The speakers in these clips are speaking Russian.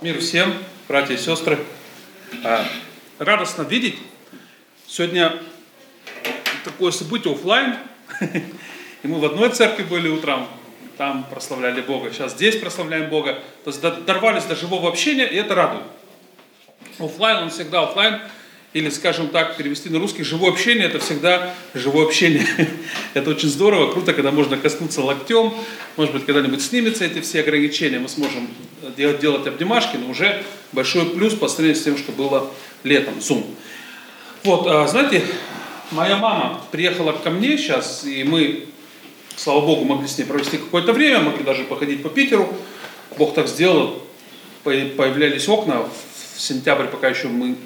Мир всем, братья и сестры. А, радостно видеть. Сегодня такое событие офлайн. И мы в одной церкви были утром, там прославляли Бога. Сейчас здесь прославляем Бога. То есть дорвались до живого общения, и это радует. Офлайн, он всегда офлайн или, скажем так, перевести на русский, живое общение – это всегда живое общение. это очень здорово, круто, когда можно коснуться локтем, может быть, когда-нибудь снимется эти все ограничения, мы сможем делать, делать обнимашки, но уже большой плюс по сравнению с тем, что было летом, Zoom. Вот, а, знаете, моя мама приехала ко мне сейчас, и мы, слава Богу, могли с ней провести какое-то время, могли даже походить по Питеру. Бог так сделал, появлялись окна, в сентябре пока еще мы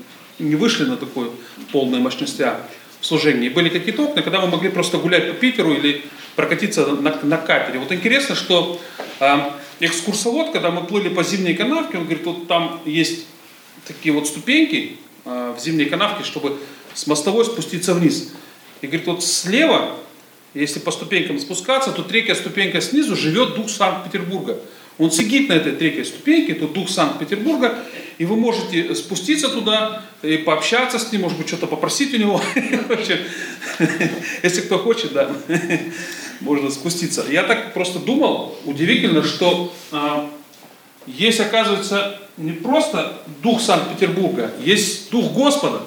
не вышли на такую полную мощность в служении. Были какие-то окна, когда мы могли просто гулять по Питеру или прокатиться на, на катере. Вот интересно, что э, экскурсовод, когда мы плыли по зимней канавке, он говорит, вот там есть такие вот ступеньки э, в зимней канавке, чтобы с мостовой спуститься вниз. И говорит, вот слева, если по ступенькам спускаться, то третья ступенька снизу живет дух Санкт-Петербурга. Он сидит на этой третьей ступеньке, это дух Санкт-Петербурга, и вы можете спуститься туда и пообщаться с ним, может быть, что-то попросить у него. Если кто хочет, да, можно спуститься. Я так просто думал, удивительно, что а, есть, оказывается, не просто дух Санкт-Петербурга, есть дух Господа.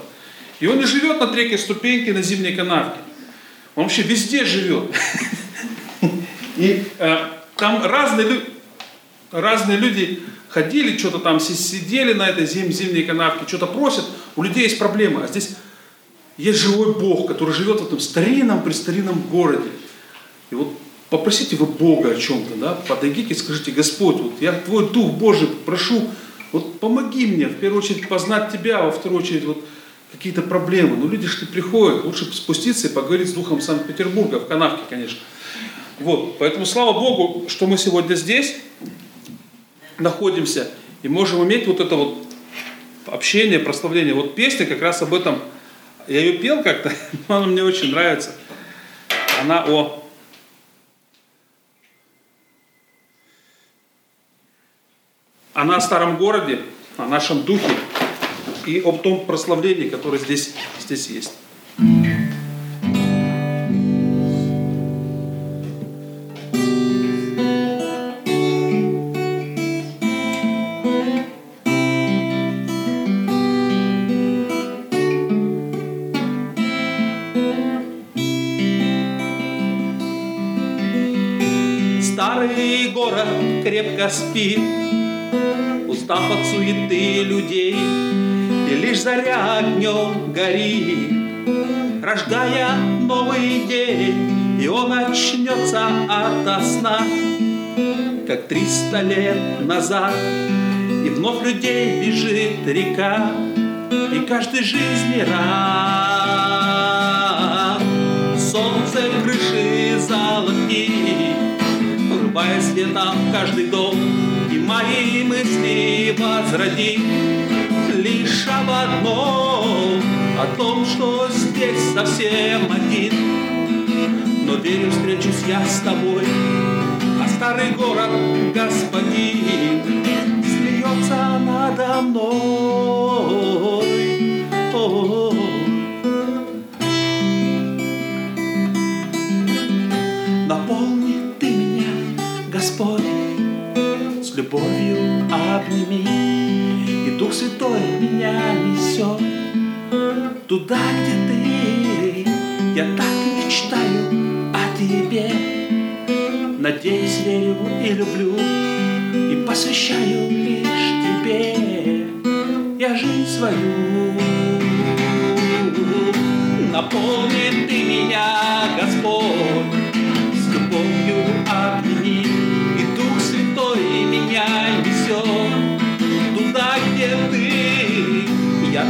И он не живет на третьей ступеньке на зимней канавке. Он вообще везде живет. И э, там разные разные люди ходили, что-то там сидели на этой зим, зимней канавке, что-то просят, у людей есть проблемы. А здесь есть живой Бог, который живет в этом старинном, престаринном городе. И вот попросите вы Бога о чем-то, да, подойдите и скажите, Господь, вот я Твой Дух Божий прошу, вот помоги мне, в первую очередь, познать Тебя, во вторую очередь, вот какие-то проблемы. Ну, люди же приходят, лучше спуститься и поговорить с Духом Санкт-Петербурга, в канавке, конечно. Вот, поэтому слава Богу, что мы сегодня здесь, находимся и можем иметь вот это вот общение, прославление. Вот песня как раз об этом, я ее пел как-то, но она мне очень нравится. Она о она о старом городе, о нашем духе и об том прославлении, которое здесь, здесь есть. Крепко спит, Устав от суеты людей, И лишь заря огнем горит, Рождая новый день, И он очнется ото сна, Как триста лет назад, И вновь людей бежит река, И каждый жизни рад. Солнце крыши золотит, Врубая светом каждый дом И мои мысли возроди Лишь об одном О том, что здесь совсем один Но верю, встречусь я с тобой А старый город, господин Смеется надо мной О -о -о. Обними, И Дух Святой меня несет туда, где ты. Я так мечтаю о тебе, Надеюсь, верю и люблю, И посвящаю лишь тебе я жизнь свою. Наполни ты меня,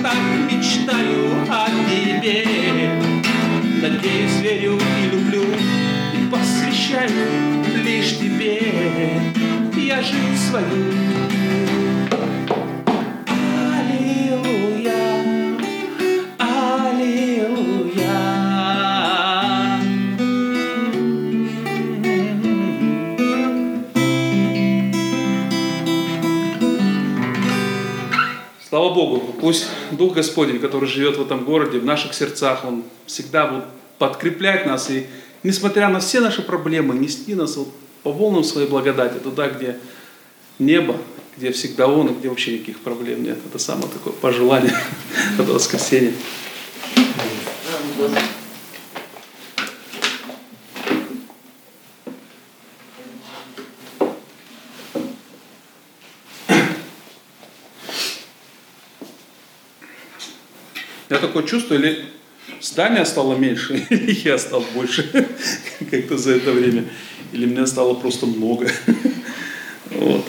так мечтаю о тебе, надеюсь, верю и люблю, и посвящаю лишь тебе я жизнь свою. Богу, пусть Дух Господень, который живет в этом городе, в наших сердцах, Он всегда будет подкреплять нас и, несмотря на все наши проблемы, нести нас вот по волнам своей благодати туда, где небо, где всегда Он, и где вообще никаких проблем нет. Это самое такое пожелание этого воскресенья. Такое чувство, или здание стало меньше, или я стал больше как-то за это время, или меня стало просто много. Вот.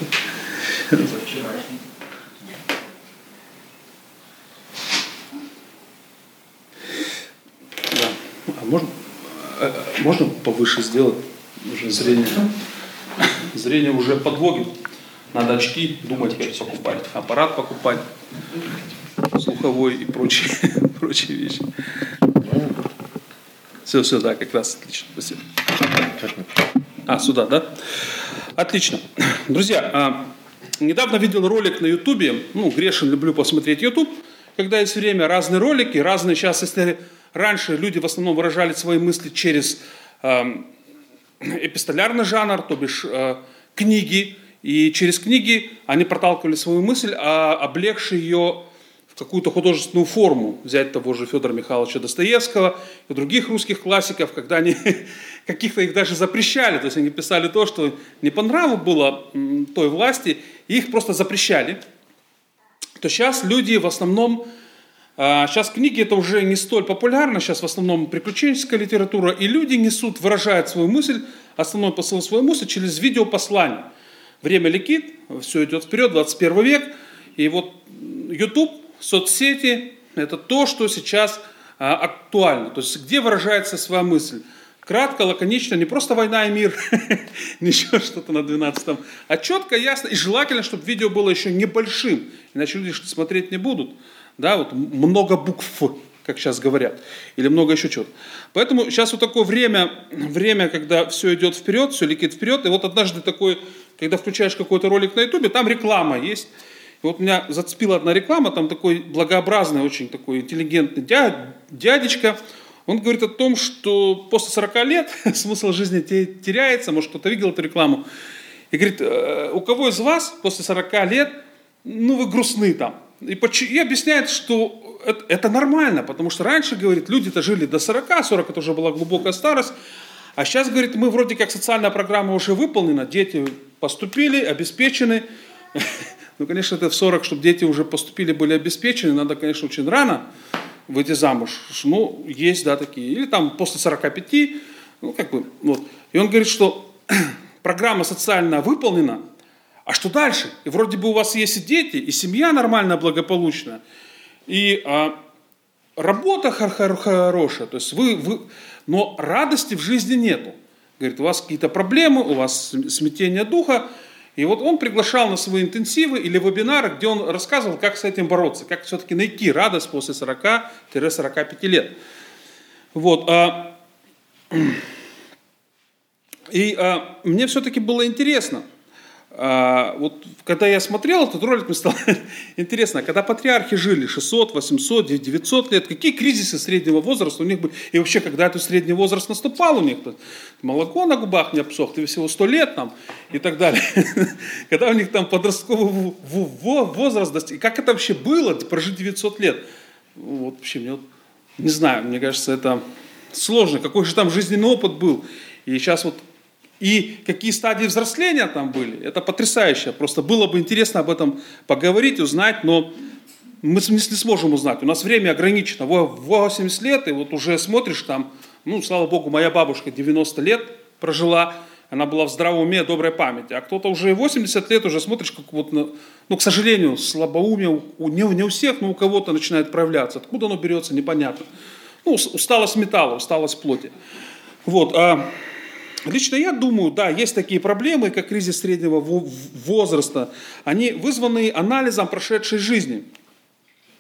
Да. А можно, а, а можно повыше сделать уже зрение? Зрение уже подводит. Надо очки думать, как покупать, аппарат покупать слуховой и прочие, прочие вещи. Все, все, да, как раз отлично. Спасибо. А, сюда, да? Отлично. Друзья, а, недавно видел ролик на Ютубе, ну, грешен, люблю посмотреть Ютуб, когда есть время, разные ролики, разные, сейчас, если раньше люди в основном выражали свои мысли через эпистолярный жанр, то бишь э, книги, и через книги они проталкивали свою мысль, а облегши ее какую-то художественную форму, взять того же Федора Михайловича Достоевского и других русских классиков, когда они каких-то их даже запрещали, то есть они писали то, что не по нраву было той власти, и их просто запрещали, то сейчас люди в основном, сейчас а, книги это уже не столь популярно, сейчас в основном приключенческая литература, и люди несут, выражают свою мысль, основной посыл свою мысль через видеопослание. Время летит, все идет вперед, 21 век, и вот YouTube соцсети – это то, что сейчас а, актуально. То есть где выражается своя мысль. Кратко, лаконично, не просто война и мир, еще что-то на 12-м, а четко, ясно и желательно, чтобы видео было еще небольшим, иначе люди смотреть не будут. Да, вот много букв, как сейчас говорят, или много еще чего-то. Поэтому сейчас вот такое время, время, когда все идет вперед, все летит вперед, и вот однажды такой, когда включаешь какой-то ролик на ютубе, там реклама есть, вот меня зацепила одна реклама, там такой благообразный, очень такой интеллигентный дядечка, он говорит о том, что после 40 лет смысл жизни теряется, может кто-то видел эту рекламу, и говорит, «Э, у кого из вас после 40 лет, ну вы грустны там. И, и объясняет, что это, это нормально, потому что раньше, говорит, люди-то жили до 40, 40 это уже была глубокая старость, а сейчас, говорит, мы вроде как социальная программа уже выполнена, дети поступили, обеспечены, Ну, конечно, это в 40, чтобы дети уже поступили, были обеспечены, надо, конечно, очень рано выйти замуж. Ну, есть, да, такие. Или там после 45, ну, как бы, вот. И он говорит, что программа социально выполнена, а что дальше? И вроде бы у вас есть и дети, и семья нормальная, благополучная, и а, работа хорошая, то есть вы, вы, но радости в жизни нету. Говорит, у вас какие-то проблемы, у вас смятение духа, и вот он приглашал на свои интенсивы или вебинары, где он рассказывал, как с этим бороться, как все-таки найти радость после 40-45 лет. Вот. А, и а, мне все-таки было интересно – а, вот когда я смотрел этот ролик, мне стало интересно, когда патриархи жили 600, 800, 900 лет, какие кризисы среднего возраста у них были, и вообще, когда этот средний возраст наступал у них, молоко на губах не обсохло, всего 100 лет там и так далее. Когда у них там подростковый возраст достиг, и как это вообще было, прожить 900 лет? Вот вообще, мне, не знаю, мне кажется, это сложно, какой же там жизненный опыт был. И сейчас вот и какие стадии взросления там были, это потрясающе. Просто было бы интересно об этом поговорить, узнать, но мы не сможем узнать. У нас время ограничено. 80 лет, и вот уже смотришь там, ну, слава богу, моя бабушка 90 лет прожила, она была в здравом уме, доброй памяти. А кто-то уже 80 лет уже смотришь, как вот, ну, к сожалению, слабоумие у, не, не у всех, но у кого-то начинает проявляться. Откуда оно берется, непонятно. Ну, усталость металла, усталость плоти. Вот, а Лично я думаю, да, есть такие проблемы, как кризис среднего возраста. Они вызваны анализом прошедшей жизни.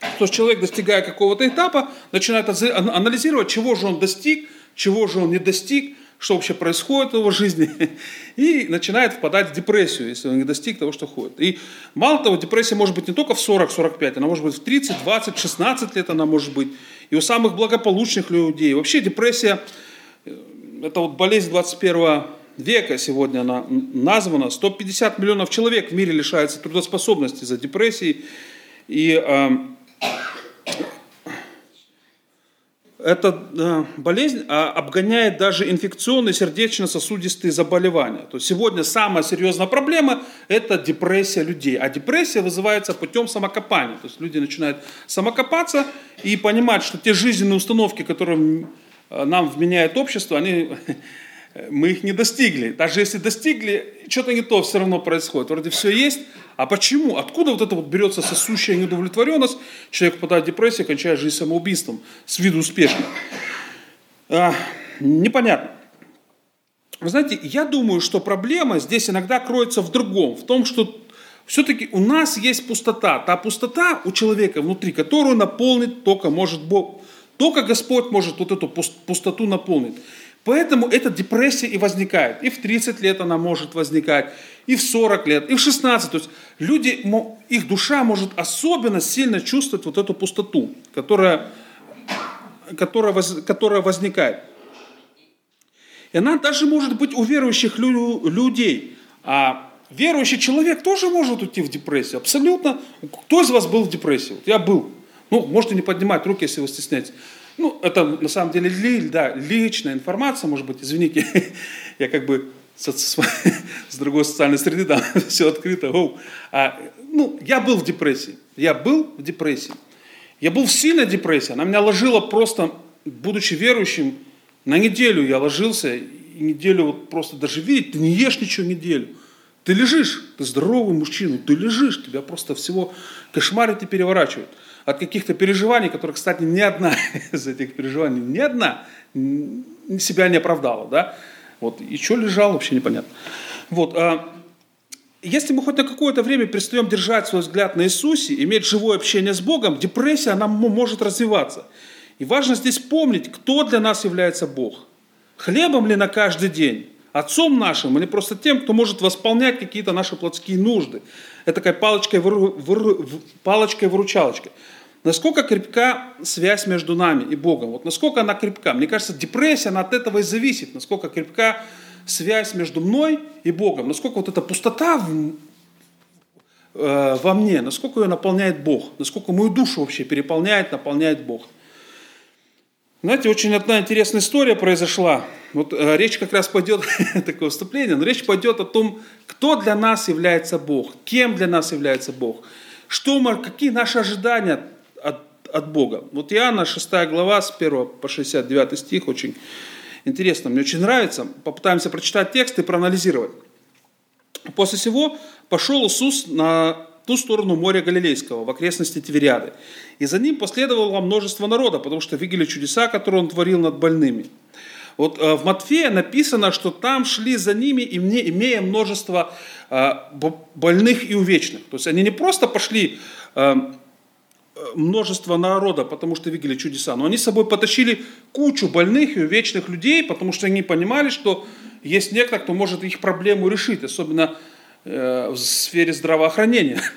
То есть человек, достигая какого-то этапа, начинает анализировать, чего же он достиг, чего же он не достиг, что вообще происходит в его жизни, и начинает впадать в депрессию, если он не достиг того, что хочет. И мало того, депрессия может быть не только в 40-45, она может быть в 30, 20, 16 лет она может быть. И у самых благополучных людей. Вообще депрессия, э, это вот болезнь 21 века сегодня она названа. 150 миллионов человек в мире лишается трудоспособности из-за депрессии. И э, эта э, болезнь а, обгоняет даже инфекционные сердечно-сосудистые заболевания. То есть сегодня самая серьезная проблема – это депрессия людей. А депрессия вызывается путем самокопания. То есть люди начинают самокопаться и понимать, что те жизненные установки, которые э, нам вменяет общество, они мы их не достигли. Даже если достигли, что-то не то все равно происходит. Вроде все есть, а почему? Откуда вот это вот берется сосущая неудовлетворенность? Человек попадает в депрессию, кончает жизнь самоубийством, с виду успешно. А, непонятно. Вы знаете, я думаю, что проблема здесь иногда кроется в другом, в том, что все-таки у нас есть пустота. Та пустота у человека внутри, которую наполнить только может Бог. Только Господь может вот эту пустоту наполнить. Поэтому эта депрессия и возникает. И в 30 лет она может возникать, и в 40 лет, и в 16. То есть люди, их душа может особенно сильно чувствовать вот эту пустоту, которая, которая, которая возникает. И она даже может быть у верующих людей. А верующий человек тоже может уйти в депрессию. Абсолютно. Кто из вас был в депрессии? Вот я был. Ну, можете не поднимать руки, если вы стесняетесь. Ну, это на самом деле ли, да, личная информация, может быть, извините, я как бы с, с, с другой социальной среды, да, все открыто. Оу. А, ну, я был в депрессии, я был в депрессии. Я был в сильной депрессии, она меня ложила просто, будучи верующим, на неделю я ложился, и неделю вот просто даже видеть, ты не ешь ничего неделю. Ты лежишь, ты здоровый мужчина, ты лежишь, тебя просто всего кошмарит и переворачивают от каких-то переживаний, которые, кстати, ни одна из этих переживаний, ни одна себя не оправдала, да, вот, и что лежал, вообще непонятно. Вот, а, если мы хоть на какое-то время перестаем держать свой взгляд на Иисусе, иметь живое общение с Богом, депрессия, она может развиваться. И важно здесь помнить, кто для нас является Бог. Хлебом ли на каждый день? Отцом нашим или просто тем, кто может восполнять какие-то наши плотские нужды. Это такая палочкой-выручалочкой. Палочкой Насколько крепка связь между нами и Богом? Вот насколько она крепка? Мне кажется, депрессия, она от этого и зависит. Насколько крепка связь между мной и Богом. Насколько вот эта пустота в, э, во мне, насколько ее наполняет Бог. Насколько мою душу вообще переполняет, наполняет Бог. Знаете, очень одна интересная история произошла. Вот э, речь как раз пойдет, такое вступление, но речь пойдет о том, кто для нас является Бог, кем для нас является Бог, что мы, какие наши ожидания от, от Бога. Вот Иоанна 6 глава с 1 по 69 стих очень интересно, мне очень нравится. Попытаемся прочитать текст и проанализировать. После всего пошел Иисус на ту сторону моря Галилейского, в окрестности Тивериады. И за ним последовало множество народа, потому что видели чудеса, которые он творил над больными. Вот э, в Матфея написано, что там шли за ними, имея множество э, больных и увечных. То есть они не просто пошли э, множество народа, потому что видели чудеса, но они с собой потащили кучу больных и вечных людей, потому что они понимали, что есть некто, кто может их проблему решить, особенно в сфере здравоохранения.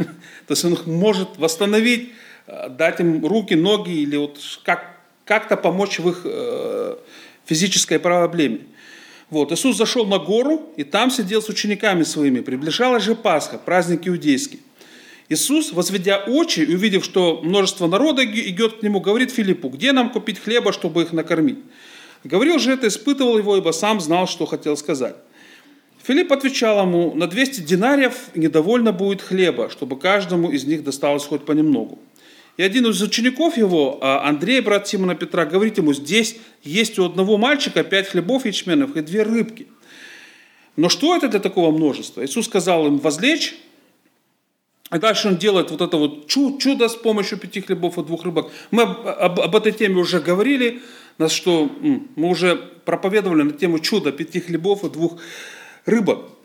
То есть он их может восстановить, э, дать им руки, ноги или вот как, как-то помочь в их э, физической проблеме. Вот, Иисус зашел на гору и там сидел с учениками своими. Приближалась же Пасха, праздник иудейский. Иисус, возведя очи и увидев, что множество народа идет к нему, говорит Филиппу, где нам купить хлеба, чтобы их накормить? Говорил же это, испытывал его, ибо сам знал, что хотел сказать. Филипп отвечал ему, на 200 динариев недовольно будет хлеба, чтобы каждому из них досталось хоть понемногу. И один из учеников его, а, Андрей, брат Симона Петра, говорит ему, здесь есть у одного мальчика пять хлебов ячменных и две рыбки. Но что это для такого множества? Иисус сказал им, возлечь и дальше он делает вот это вот чудо с помощью пяти хлебов и двух рыбок. Мы об, об, об этой теме уже говорили, нас что мы уже проповедовали на тему чуда пяти хлебов и двух рыбок.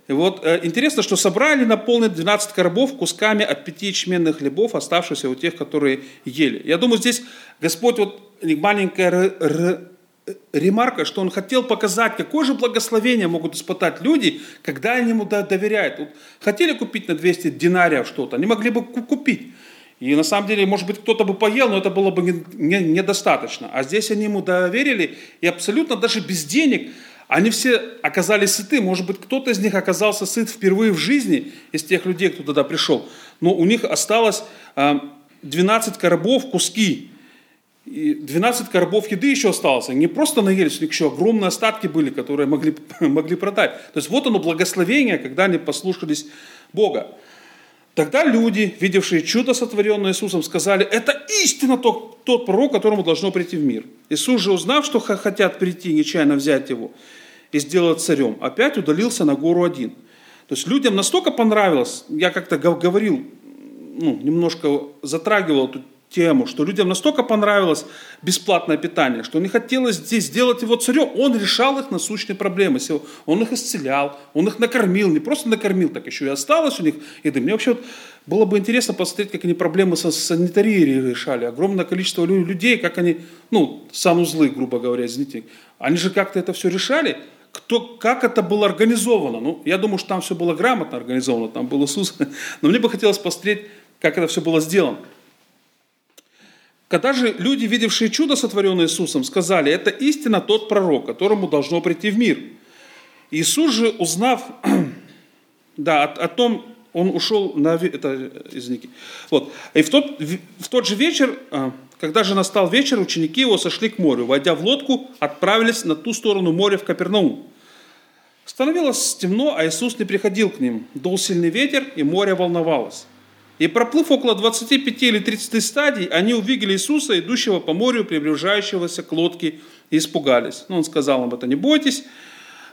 И вот э, интересно, что собрали наполнить 12 коробов кусками от пяти ячменных хлебов, оставшихся у тех, которые ели. Я думаю, здесь Господь вот маленькое ремарка, что он хотел показать, какое же благословение могут испытать люди, когда они ему доверяют. Вот хотели купить на 200 динариев что-то, они могли бы купить. И на самом деле, может быть, кто-то бы поел, но это было бы недостаточно. А здесь они ему доверили, и абсолютно даже без денег они все оказались сыты. Может быть, кто-то из них оказался сыт впервые в жизни, из тех людей, кто туда пришел. Но у них осталось 12 а, коробов, куски. И 12 коробов еды еще осталось. Они не просто наелись, у них еще огромные остатки были, которые могли, могли продать. То есть вот оно благословение, когда они послушались Бога. Тогда люди, видевшие чудо, сотворенное Иисусом, сказали, это истинно тот, тот пророк, которому должно прийти в мир. Иисус же, узнав, что хотят прийти нечаянно взять его и сделать царем, опять удалился на гору один. То есть людям настолько понравилось, я как-то говорил, ну, немножко затрагивал эту тему, что людям настолько понравилось бесплатное питание, что не хотелось здесь сделать его царем. Он решал их насущные проблемы. Он их исцелял, он их накормил, не просто накормил, так еще и осталось у них еды. Мне вообще было бы интересно посмотреть, как они проблемы со санитарией решали. Огромное количество людей, как они, ну, санузлы, грубо говоря, извините, они же как-то это все решали. Кто, как это было организовано? Ну, я думаю, что там все было грамотно организовано, там был Иисус. Но мне бы хотелось посмотреть, как это все было сделано. Когда же люди, видевшие чудо, сотворенное Иисусом, сказали, это истина тот пророк, которому должно прийти в мир. Иисус же, узнав, да, о, о том, он ушел на... Это, извините. Вот. И в тот, в тот же вечер, а, когда же настал вечер, ученики его сошли к морю. Войдя в лодку, отправились на ту сторону моря в Капернаум. Становилось темно, а Иисус не приходил к ним. Дул сильный ветер, и море волновалось. И проплыв около 25 или 30 стадий, они увидели Иисуса, идущего по морю, приближающегося к лодке, и испугались. Но он сказал им это, не бойтесь,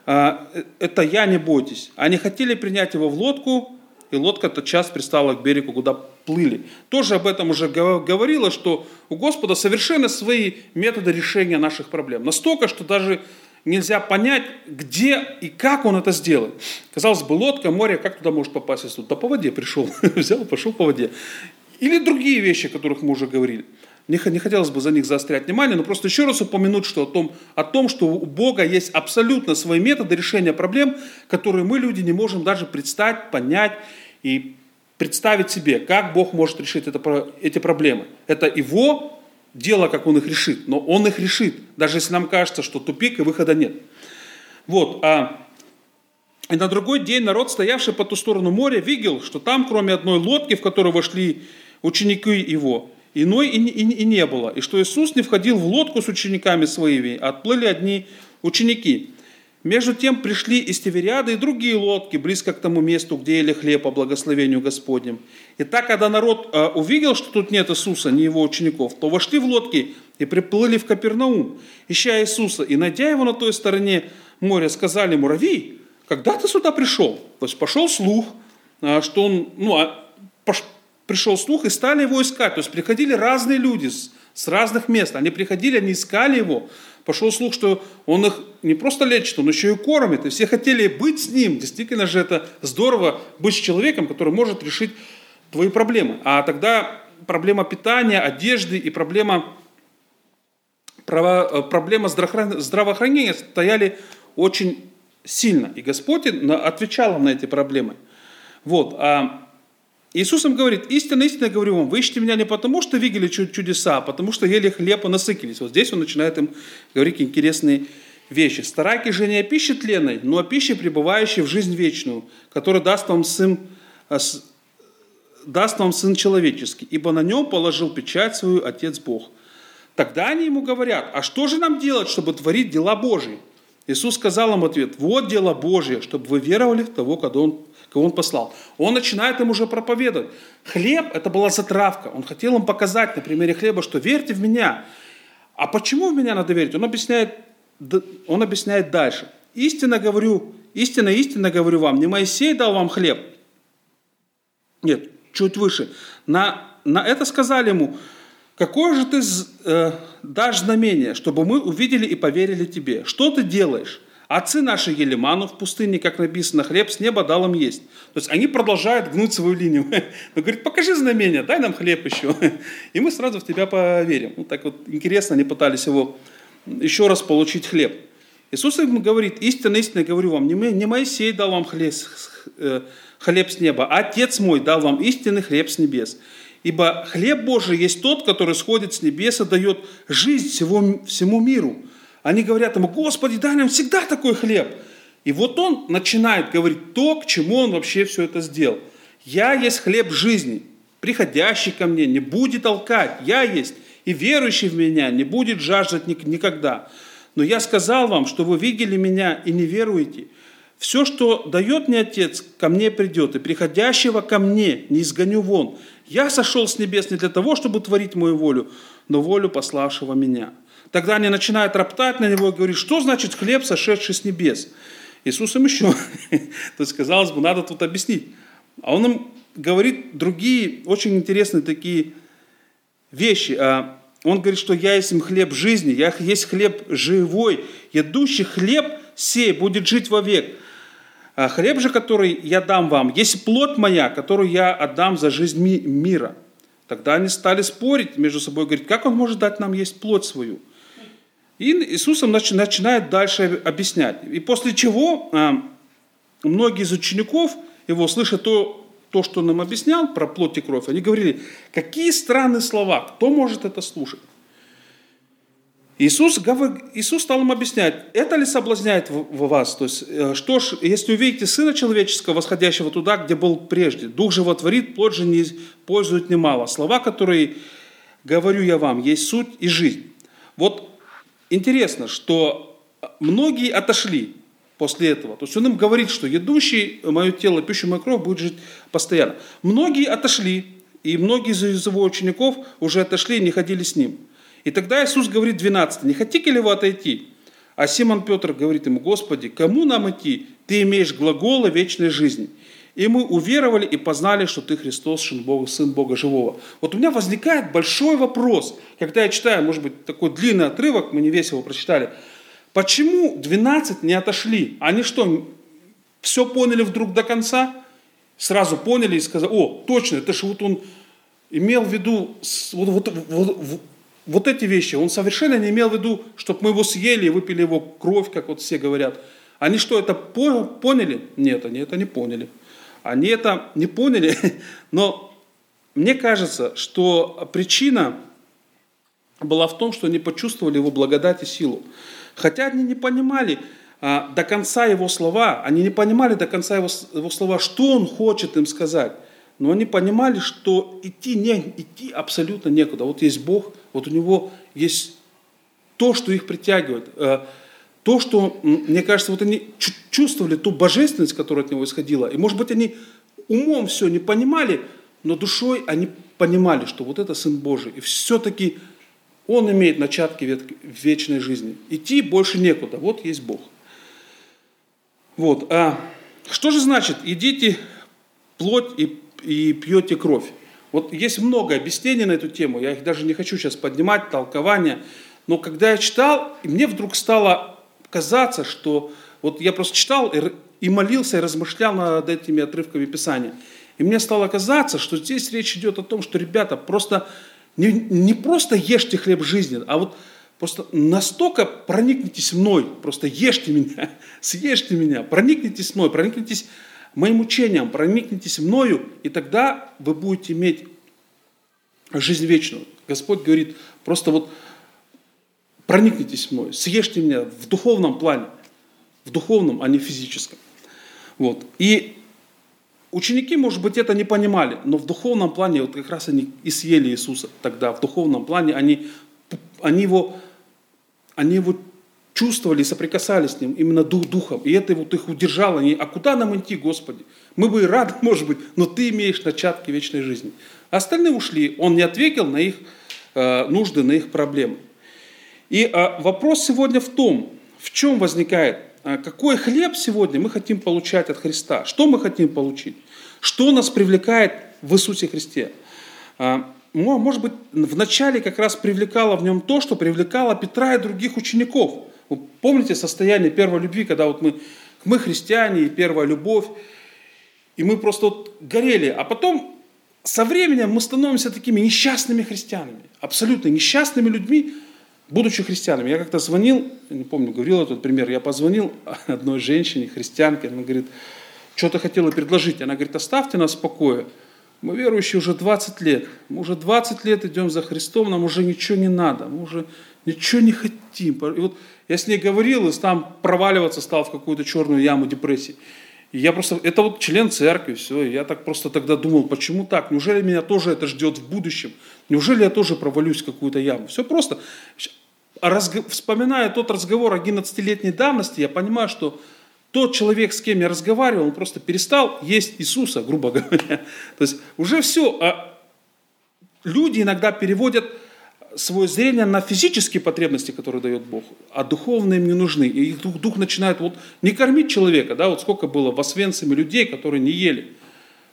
а, это я, не бойтесь. Они хотели принять его в лодку, и лодка тотчас пристала к берегу, куда плыли. Тоже об этом уже говорила, что у Господа совершенно свои методы решения наших проблем. Настолько, что даже нельзя понять, где и как он это сделает. Казалось бы, лодка, море, как туда может попасть Иисус? Да по воде пришел, взял, пошел по воде. Или другие вещи, о которых мы уже говорили. Не, не хотелось бы за них заострять внимание, но просто еще раз упомянуть что о, том, о том, что у Бога есть абсолютно свои методы решения проблем, которые мы, люди, не можем даже представить, понять и представить себе, как Бог может решить это, эти проблемы. Это Его дело, как он их решит, но он их решит, даже если нам кажется, что тупик и выхода нет. Вот, а и на другой день народ, стоявший по ту сторону моря, видел, что там, кроме одной лодки, в которую вошли ученики его, иной и, и, и не было, и что Иисус не входил в лодку с учениками своими, а отплыли одни ученики. Между тем пришли из Тивериады и другие лодки близко к тому месту, где ели хлеб по благословению Господнем. И так, когда народ э, увидел, что тут нет Иисуса, ни его учеников, то вошли в лодки и приплыли в Капернаум, ища Иисуса. И, найдя его на той стороне моря, сказали ему, Рави, когда ты сюда пришел? То есть пошел слух, э, что он, ну, а, пош, пришел слух и стали его искать. То есть приходили разные люди с, с разных мест. Они приходили, они искали его, пошел слух, что он их не просто лечит, он еще и кормит. И все хотели быть с ним. Действительно же это здорово быть с человеком, который может решить твои проблемы. А тогда проблема питания, одежды и проблема, проблема здравоохранения стояли очень сильно. И Господь отвечал на эти проблемы. Вот. А Иисус им говорит, истинно, истинно говорю вам, вы ищете меня не потому, что видели чудеса, а потому что ели хлеб и насыкились. Вот здесь он начинает им говорить интересные вещи. Старайки же не о пище тленной, но о пище, пребывающей в жизнь вечную, которую даст вам Сын, э, даст вам Сын Человеческий, ибо на нем положил печать свою Отец Бог. Тогда они ему говорят, а что же нам делать, чтобы творить дела Божьи? Иисус сказал им ответ, вот дело Божье, чтобы вы веровали в того, кого Он кого он послал. Он начинает им уже проповедовать. Хлеб – это была затравка. Он хотел им показать на примере хлеба, что верьте в меня. А почему в меня надо верить? Он объясняет, он объясняет дальше. Истинно говорю, истинно, истинно говорю вам, не Моисей дал вам хлеб. Нет, чуть выше. На, на это сказали ему, какое же ты э, дашь знамение, чтобы мы увидели и поверили тебе? Что ты делаешь? Отцы наши ели ману в пустыне, как написано, хлеб с неба дал им есть. То есть они продолжают гнуть свою линию. Он говорит, покажи знамение, дай нам хлеб еще, и мы сразу в тебя поверим. Вот так вот интересно они пытались его еще раз получить хлеб. Иисус им говорит, истинно, истинно говорю вам, не Моисей дал вам хлеб, э, хлеб с неба, а Отец мой дал вам истинный хлеб с небес. Ибо хлеб Божий есть тот, который сходит с небес и дает жизнь всего, всему миру. Они говорят ему, Господи, дай нам всегда такой хлеб. И вот он начинает говорить то, к чему он вообще все это сделал. Я есть хлеб жизни, приходящий ко мне не будет толкать, я есть, и верующий в меня не будет жаждать никогда. Но я сказал вам, что вы видели меня и не веруете. Все, что дает мне Отец, ко мне придет, и приходящего ко мне не изгоню вон. Я сошел с небес не для того, чтобы творить мою волю, но волю пославшего меня. Тогда они начинают роптать на него и говорить, что значит хлеб, сошедший с небес? Иисус им еще, то есть, казалось бы, надо тут объяснить. А он им говорит другие очень интересные такие вещи. А он говорит, что я есть им хлеб жизни, я есть хлеб живой, едущий хлеб сей будет жить вовек. А хлеб же, который я дам вам, есть плоть моя, которую я отдам за жизнь мира. Тогда они стали спорить между собой, говорить, как он может дать нам есть плоть свою? И Иисус начинает дальше объяснять. И после чего а, многие из учеников его, слыша то, то, что он нам объяснял про плоть и кровь, они говорили, какие странные слова, кто может это слушать? Иисус, Иисус стал им объяснять, это ли соблазняет вас? То есть, э, что ж, если увидите Сына Человеческого, восходящего туда, где был прежде, Дух животворит, плоть же не пользует немало. Слова, которые говорю я вам, есть суть и жизнь. Вот интересно, что многие отошли после этого. То есть он им говорит, что едущий мое тело, пищу мою кровь будет жить постоянно. Многие отошли, и многие из его учеников уже отошли и не ходили с ним. И тогда Иисус говорит 12, не хотите ли вы отойти? А Симон Петр говорит ему, Господи, кому нам идти? Ты имеешь глаголы вечной жизни. И мы уверовали и познали, что ты Христос, Сын Бога, Сын Бога Живого. Вот у меня возникает большой вопрос, когда я читаю, может быть, такой длинный отрывок, мы не весь его прочитали. Почему 12 не отошли? Они что, все поняли вдруг до конца? Сразу поняли и сказали, о, точно, это же вот он имел в виду вот, вот, вот, вот эти вещи. Он совершенно не имел в виду, чтобы мы его съели и выпили его кровь, как вот все говорят. Они что, это поняли? Нет, они это не поняли. Они это не поняли, но мне кажется, что причина была в том, что они почувствовали его благодать и силу. Хотя они не понимали а, до конца его слова, они не понимали до конца его, его слова, что он хочет им сказать. Но они понимали, что идти, не, идти абсолютно некуда. Вот есть Бог, вот у него есть то, что их притягивает. То, что, мне кажется, вот они чувствовали ту божественность, которая от него исходила. И, может быть, они умом все не понимали, но душой они понимали, что вот это Сын Божий. И все-таки Он имеет начатки вечной жизни. Идти больше некуда. Вот есть Бог. Вот. А что же значит «идите плоть и, и пьете кровь»? Вот есть много объяснений на эту тему, я их даже не хочу сейчас поднимать, толкования, но когда я читал, мне вдруг стало казаться, что вот я просто читал и, и молился, и размышлял над этими отрывками Писания. И мне стало казаться, что здесь речь идет о том, что, ребята, просто не, не просто ешьте хлеб жизни, а вот просто настолько проникнитесь мной, просто ешьте меня, съешьте меня, проникнитесь мной, проникнитесь моим учением, проникнитесь мною, и тогда вы будете иметь жизнь вечную. Господь говорит, просто вот проникнитесь мной, съешьте меня в духовном плане, в духовном, а не физическом. Вот. И ученики, может быть, это не понимали, но в духовном плане вот как раз они и съели Иисуса тогда, в духовном плане они, они, его, они его чувствовали, соприкасались с ним именно дух духом. И это вот их удержало. Они, а куда нам идти, Господи? Мы бы и рады, может быть, но ты имеешь начатки вечной жизни. Остальные ушли. Он не ответил на их э, нужды, на их проблемы. И э, вопрос сегодня в том, в чем возникает, э, какой хлеб сегодня мы хотим получать от Христа, что мы хотим получить, что нас привлекает в Иисусе Христе. Э, может быть, вначале как раз привлекало в нем то, что привлекало Петра и других учеников – вы помните состояние первой любви, когда вот мы, мы христиане, и первая любовь, и мы просто вот горели, а потом со временем мы становимся такими несчастными христианами, абсолютно несчастными людьми, будучи христианами, я как-то звонил, не помню, говорил этот пример, я позвонил одной женщине, христианке, она говорит, что-то хотела предложить. Она говорит, оставьте нас в покое. Мы верующие уже 20 лет. Мы уже 20 лет идем за Христом, нам уже ничего не надо. Мы уже ничего не хотим. И вот я с ней говорил, и там проваливаться стал в какую-то черную яму депрессии. И я просто, это вот член церкви, все. Я так просто тогда думал, почему так? Неужели меня тоже это ждет в будущем? Неужели я тоже провалюсь в какую-то яму? Все просто. Разго... Вспоминая тот разговор 11-летней давности, я понимаю, что тот человек, с кем я разговаривал, он просто перестал есть Иисуса, грубо говоря. То есть уже все. А люди иногда переводят свое зрение на физические потребности, которые дает Бог, а духовные им не нужны. И их дух, дух начинает вот не кормить человека, да, вот сколько было в Освенциме людей, которые не ели.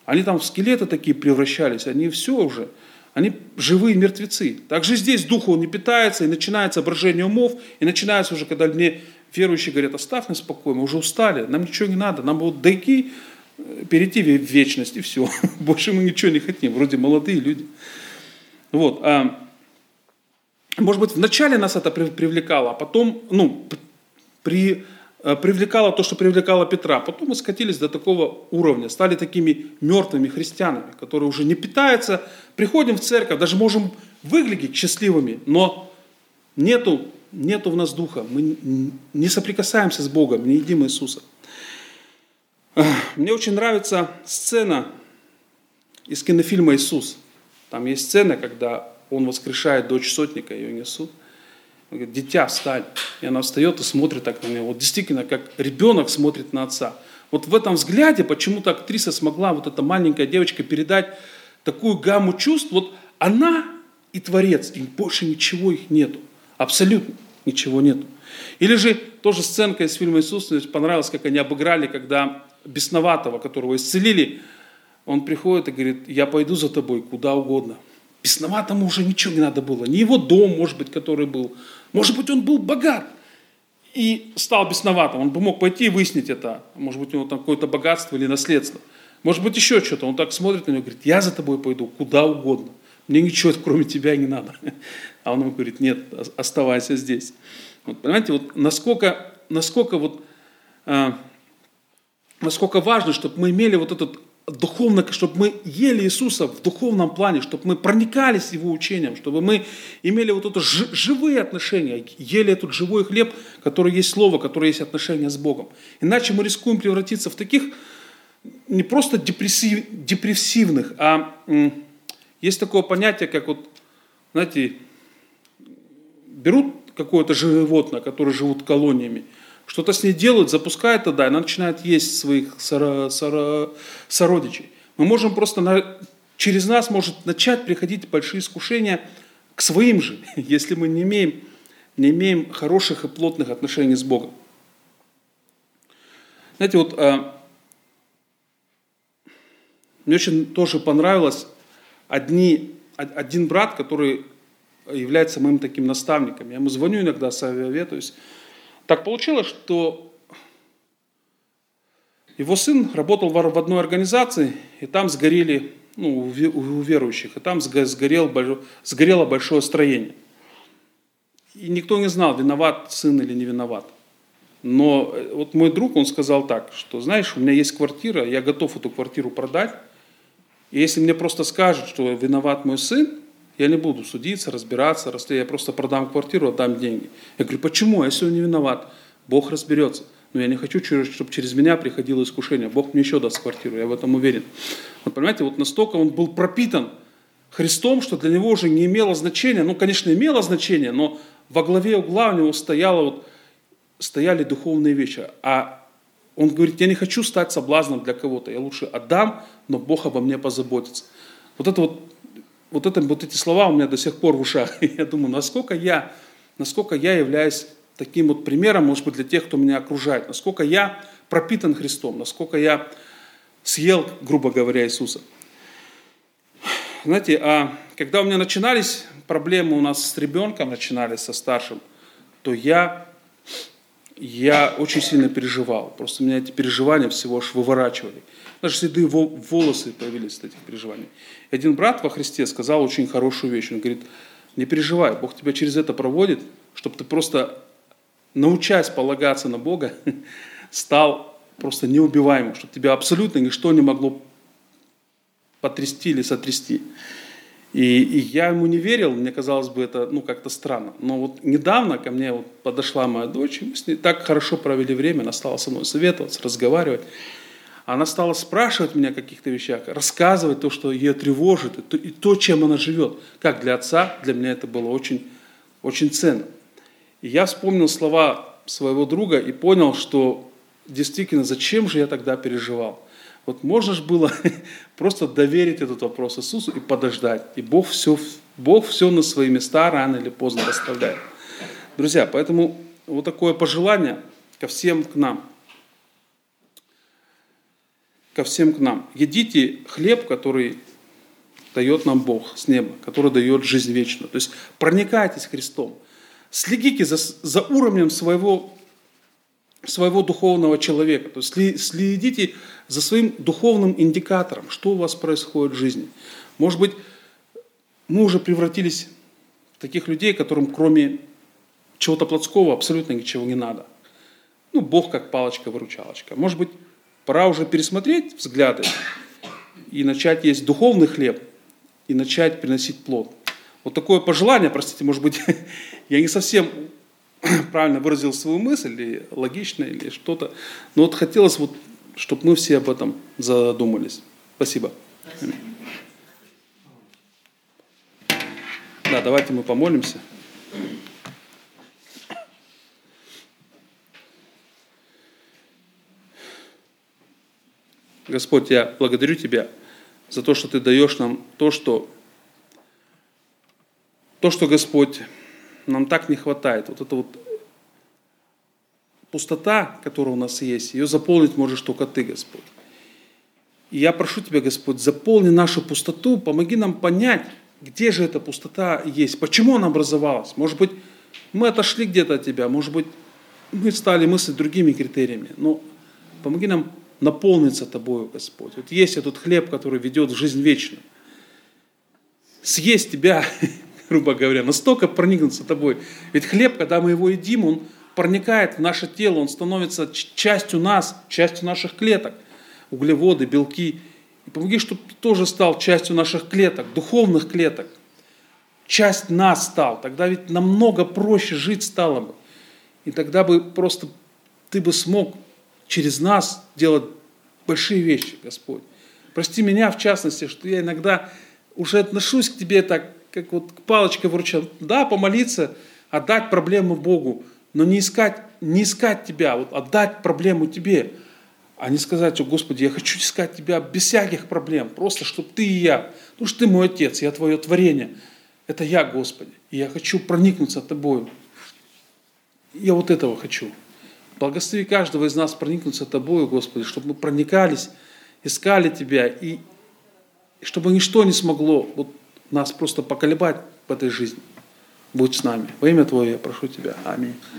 Они там в скелеты такие превращались, они все уже, они живые мертвецы. Также здесь дух он не питается, и начинается брожение умов, и начинается уже, когда мне верующие говорят, оставь нас спокойно, мы уже устали, нам ничего не надо, нам будут дойки э, перейти в вечность, и все. Больше мы ничего не хотим, вроде молодые люди. Вот. А может быть, вначале нас это привлекало, а потом, ну, при, привлекало то, что привлекало Петра. Потом мы скатились до такого уровня, стали такими мертвыми христианами, которые уже не питаются, приходим в церковь, даже можем выглядеть счастливыми, но нету, нету в нас духа, мы не соприкасаемся с Богом, не едим Иисуса. Мне очень нравится сцена из кинофильма «Иисус». Там есть сцена, когда он воскрешает дочь сотника, ее несут. Он говорит, дитя, встань. И она встает и смотрит так на него. Вот действительно, как ребенок смотрит на отца. Вот в этом взгляде почему-то актриса смогла, вот эта маленькая девочка, передать такую гамму чувств. Вот она и Творец, и больше ничего их нету. Абсолютно ничего нету. Или же тоже сценка из фильма «Иисус», мне понравилось, как они обыграли, когда бесноватого, которого исцелили, он приходит и говорит, я пойду за тобой куда угодно – Бесноватому уже ничего не надо было. Не его дом, может быть, который был. Может быть, он был богат и стал бесноватым. Он бы мог пойти и выяснить это. Может быть, у него там какое-то богатство или наследство. Может быть, еще что-то. Он так смотрит на него и говорит, я за тобой пойду куда угодно. Мне ничего, кроме тебя, не надо. А он ему говорит, нет, оставайся здесь. Вот, понимаете, вот насколько, насколько, вот, э, насколько важно, чтобы мы имели вот этот духовно, чтобы мы ели Иисуса в духовном плане, чтобы мы проникались Его учением, чтобы мы имели вот это живые отношения, ели этот живой хлеб, который есть Слово, который есть отношения с Богом. Иначе мы рискуем превратиться в таких не просто депрессив, депрессивных, а есть такое понятие, как вот, знаете, берут какое-то животное, которое живут колониями, что-то с ней делают, запускают туда, и она начинает есть своих соро, соро, сородичей. Мы можем просто, на, через нас может начать приходить большие искушения к своим же, если мы не имеем, не имеем хороших и плотных отношений с Богом. Знаете, вот а, мне очень тоже понравилось одни, один брат, который является моим таким наставником. Я ему звоню иногда, советуюсь. Так получилось, что его сын работал в одной организации, и там сгорели, ну, у верующих, и там сгорел, сгорело большое строение. И никто не знал, виноват сын или не виноват. Но э, вот мой друг, он сказал так, что, знаешь, у меня есть квартира, я готов эту квартиру продать, и если мне просто скажут, что виноват мой сын, я не буду судиться, разбираться, я просто продам квартиру, отдам деньги. Я говорю, почему? Он не виноват, Бог разберется. Но я не хочу, чтобы через меня приходило искушение. Бог мне еще даст квартиру, я в этом уверен. Вот понимаете, вот настолько он был пропитан Христом, что для него уже не имело значения, ну, конечно, имело значение, но во главе угла у него стояло вот, стояли духовные вещи. А он говорит, я не хочу стать соблазном для кого-то, я лучше отдам, но Бог обо мне позаботится. Вот это вот вот, это, вот эти слова у меня до сих пор в ушах. Я думаю, насколько я, насколько я являюсь таким вот примером, может быть, для тех, кто меня окружает, насколько я пропитан Христом, насколько я съел, грубо говоря, Иисуса. Знаете, а когда у меня начинались проблемы у нас с ребенком, начинались со старшим, то я, я очень сильно переживал. Просто меня эти переживания всего аж выворачивали. Даже седые волосы появились от этих переживаний. И один брат во Христе сказал очень хорошую вещь. Он говорит, Не переживай, Бог тебя через это проводит, чтобы ты просто, научаясь полагаться на Бога, стал просто неубиваемым, чтобы тебя абсолютно ничто не могло потрясти или сотрясти. И, и я ему не верил, мне казалось бы это ну, как-то странно. Но вот недавно ко мне вот подошла моя дочь, мы с ней так хорошо провели время, она стала со мной советоваться, разговаривать. Она стала спрашивать меня о каких-то вещах, рассказывать то, что ее тревожит, и то, и то, чем она живет. Как для отца, для меня это было очень, очень ценно. И я вспомнил слова своего друга и понял, что действительно, зачем же я тогда переживал. Вот можно же было просто доверить этот вопрос Иисусу и подождать. И Бог все, Бог все на свои места рано или поздно расставляет. Друзья, поэтому вот такое пожелание ко всем к нам. Ко всем к нам. Едите хлеб, который дает нам Бог с неба, который дает жизнь вечную. То есть проникайтесь Христом. Следите за, за уровнем своего своего духовного человека. То есть следите за своим духовным индикатором, что у вас происходит в жизни. Может быть, мы уже превратились в таких людей, которым кроме чего-то плотского абсолютно ничего не надо. Ну, Бог как палочка-выручалочка. Может быть, пора уже пересмотреть взгляды и начать есть духовный хлеб и начать приносить плод. Вот такое пожелание, простите, может быть, я не совсем правильно выразил свою мысль, или логично, или что-то. Но вот хотелось, вот, чтобы мы все об этом задумались. Спасибо. Спасибо. Да, давайте мы помолимся. Господь, я благодарю Тебя за то, что Ты даешь нам то, что, то, что Господь нам так не хватает. Вот эта вот пустота, которая у нас есть, ее заполнить можешь только Ты, Господь. И я прошу Тебя, Господь, заполни нашу пустоту, помоги нам понять, где же эта пустота есть, почему она образовалась. Может быть, мы отошли где-то от Тебя, может быть, мы стали мыслить другими критериями, но помоги нам наполниться Тобою, Господь. Вот есть этот хлеб, который ведет в жизнь вечную. Съесть Тебя грубо говоря, настолько проникнуться тобой. Ведь хлеб, когда мы его едим, он проникает в наше тело, он становится частью нас, частью наших клеток. Углеводы, белки. И помоги, чтобы ты тоже стал частью наших клеток, духовных клеток. Часть нас стал. Тогда ведь намного проще жить стало бы. И тогда бы просто ты бы смог через нас делать большие вещи, Господь. Прости меня, в частности, что я иногда уже отношусь к Тебе так как вот палочкой вручал. Да, помолиться, отдать проблему Богу, но не искать, не искать Тебя, вот отдать проблему Тебе, а не сказать, что, Господи, я хочу искать Тебя без всяких проблем, просто, чтобы Ты и я, ну что Ты мой Отец, я Твое творение, это я, Господи, и я хочу проникнуться Тобою. Я вот этого хочу. Благослови каждого из нас проникнуться Тобою, Господи, чтобы мы проникались, искали Тебя, и чтобы ничто не смогло вот нас просто поколебать в этой жизни. Будь с нами. Во имя Твое я прошу Тебя. Аминь.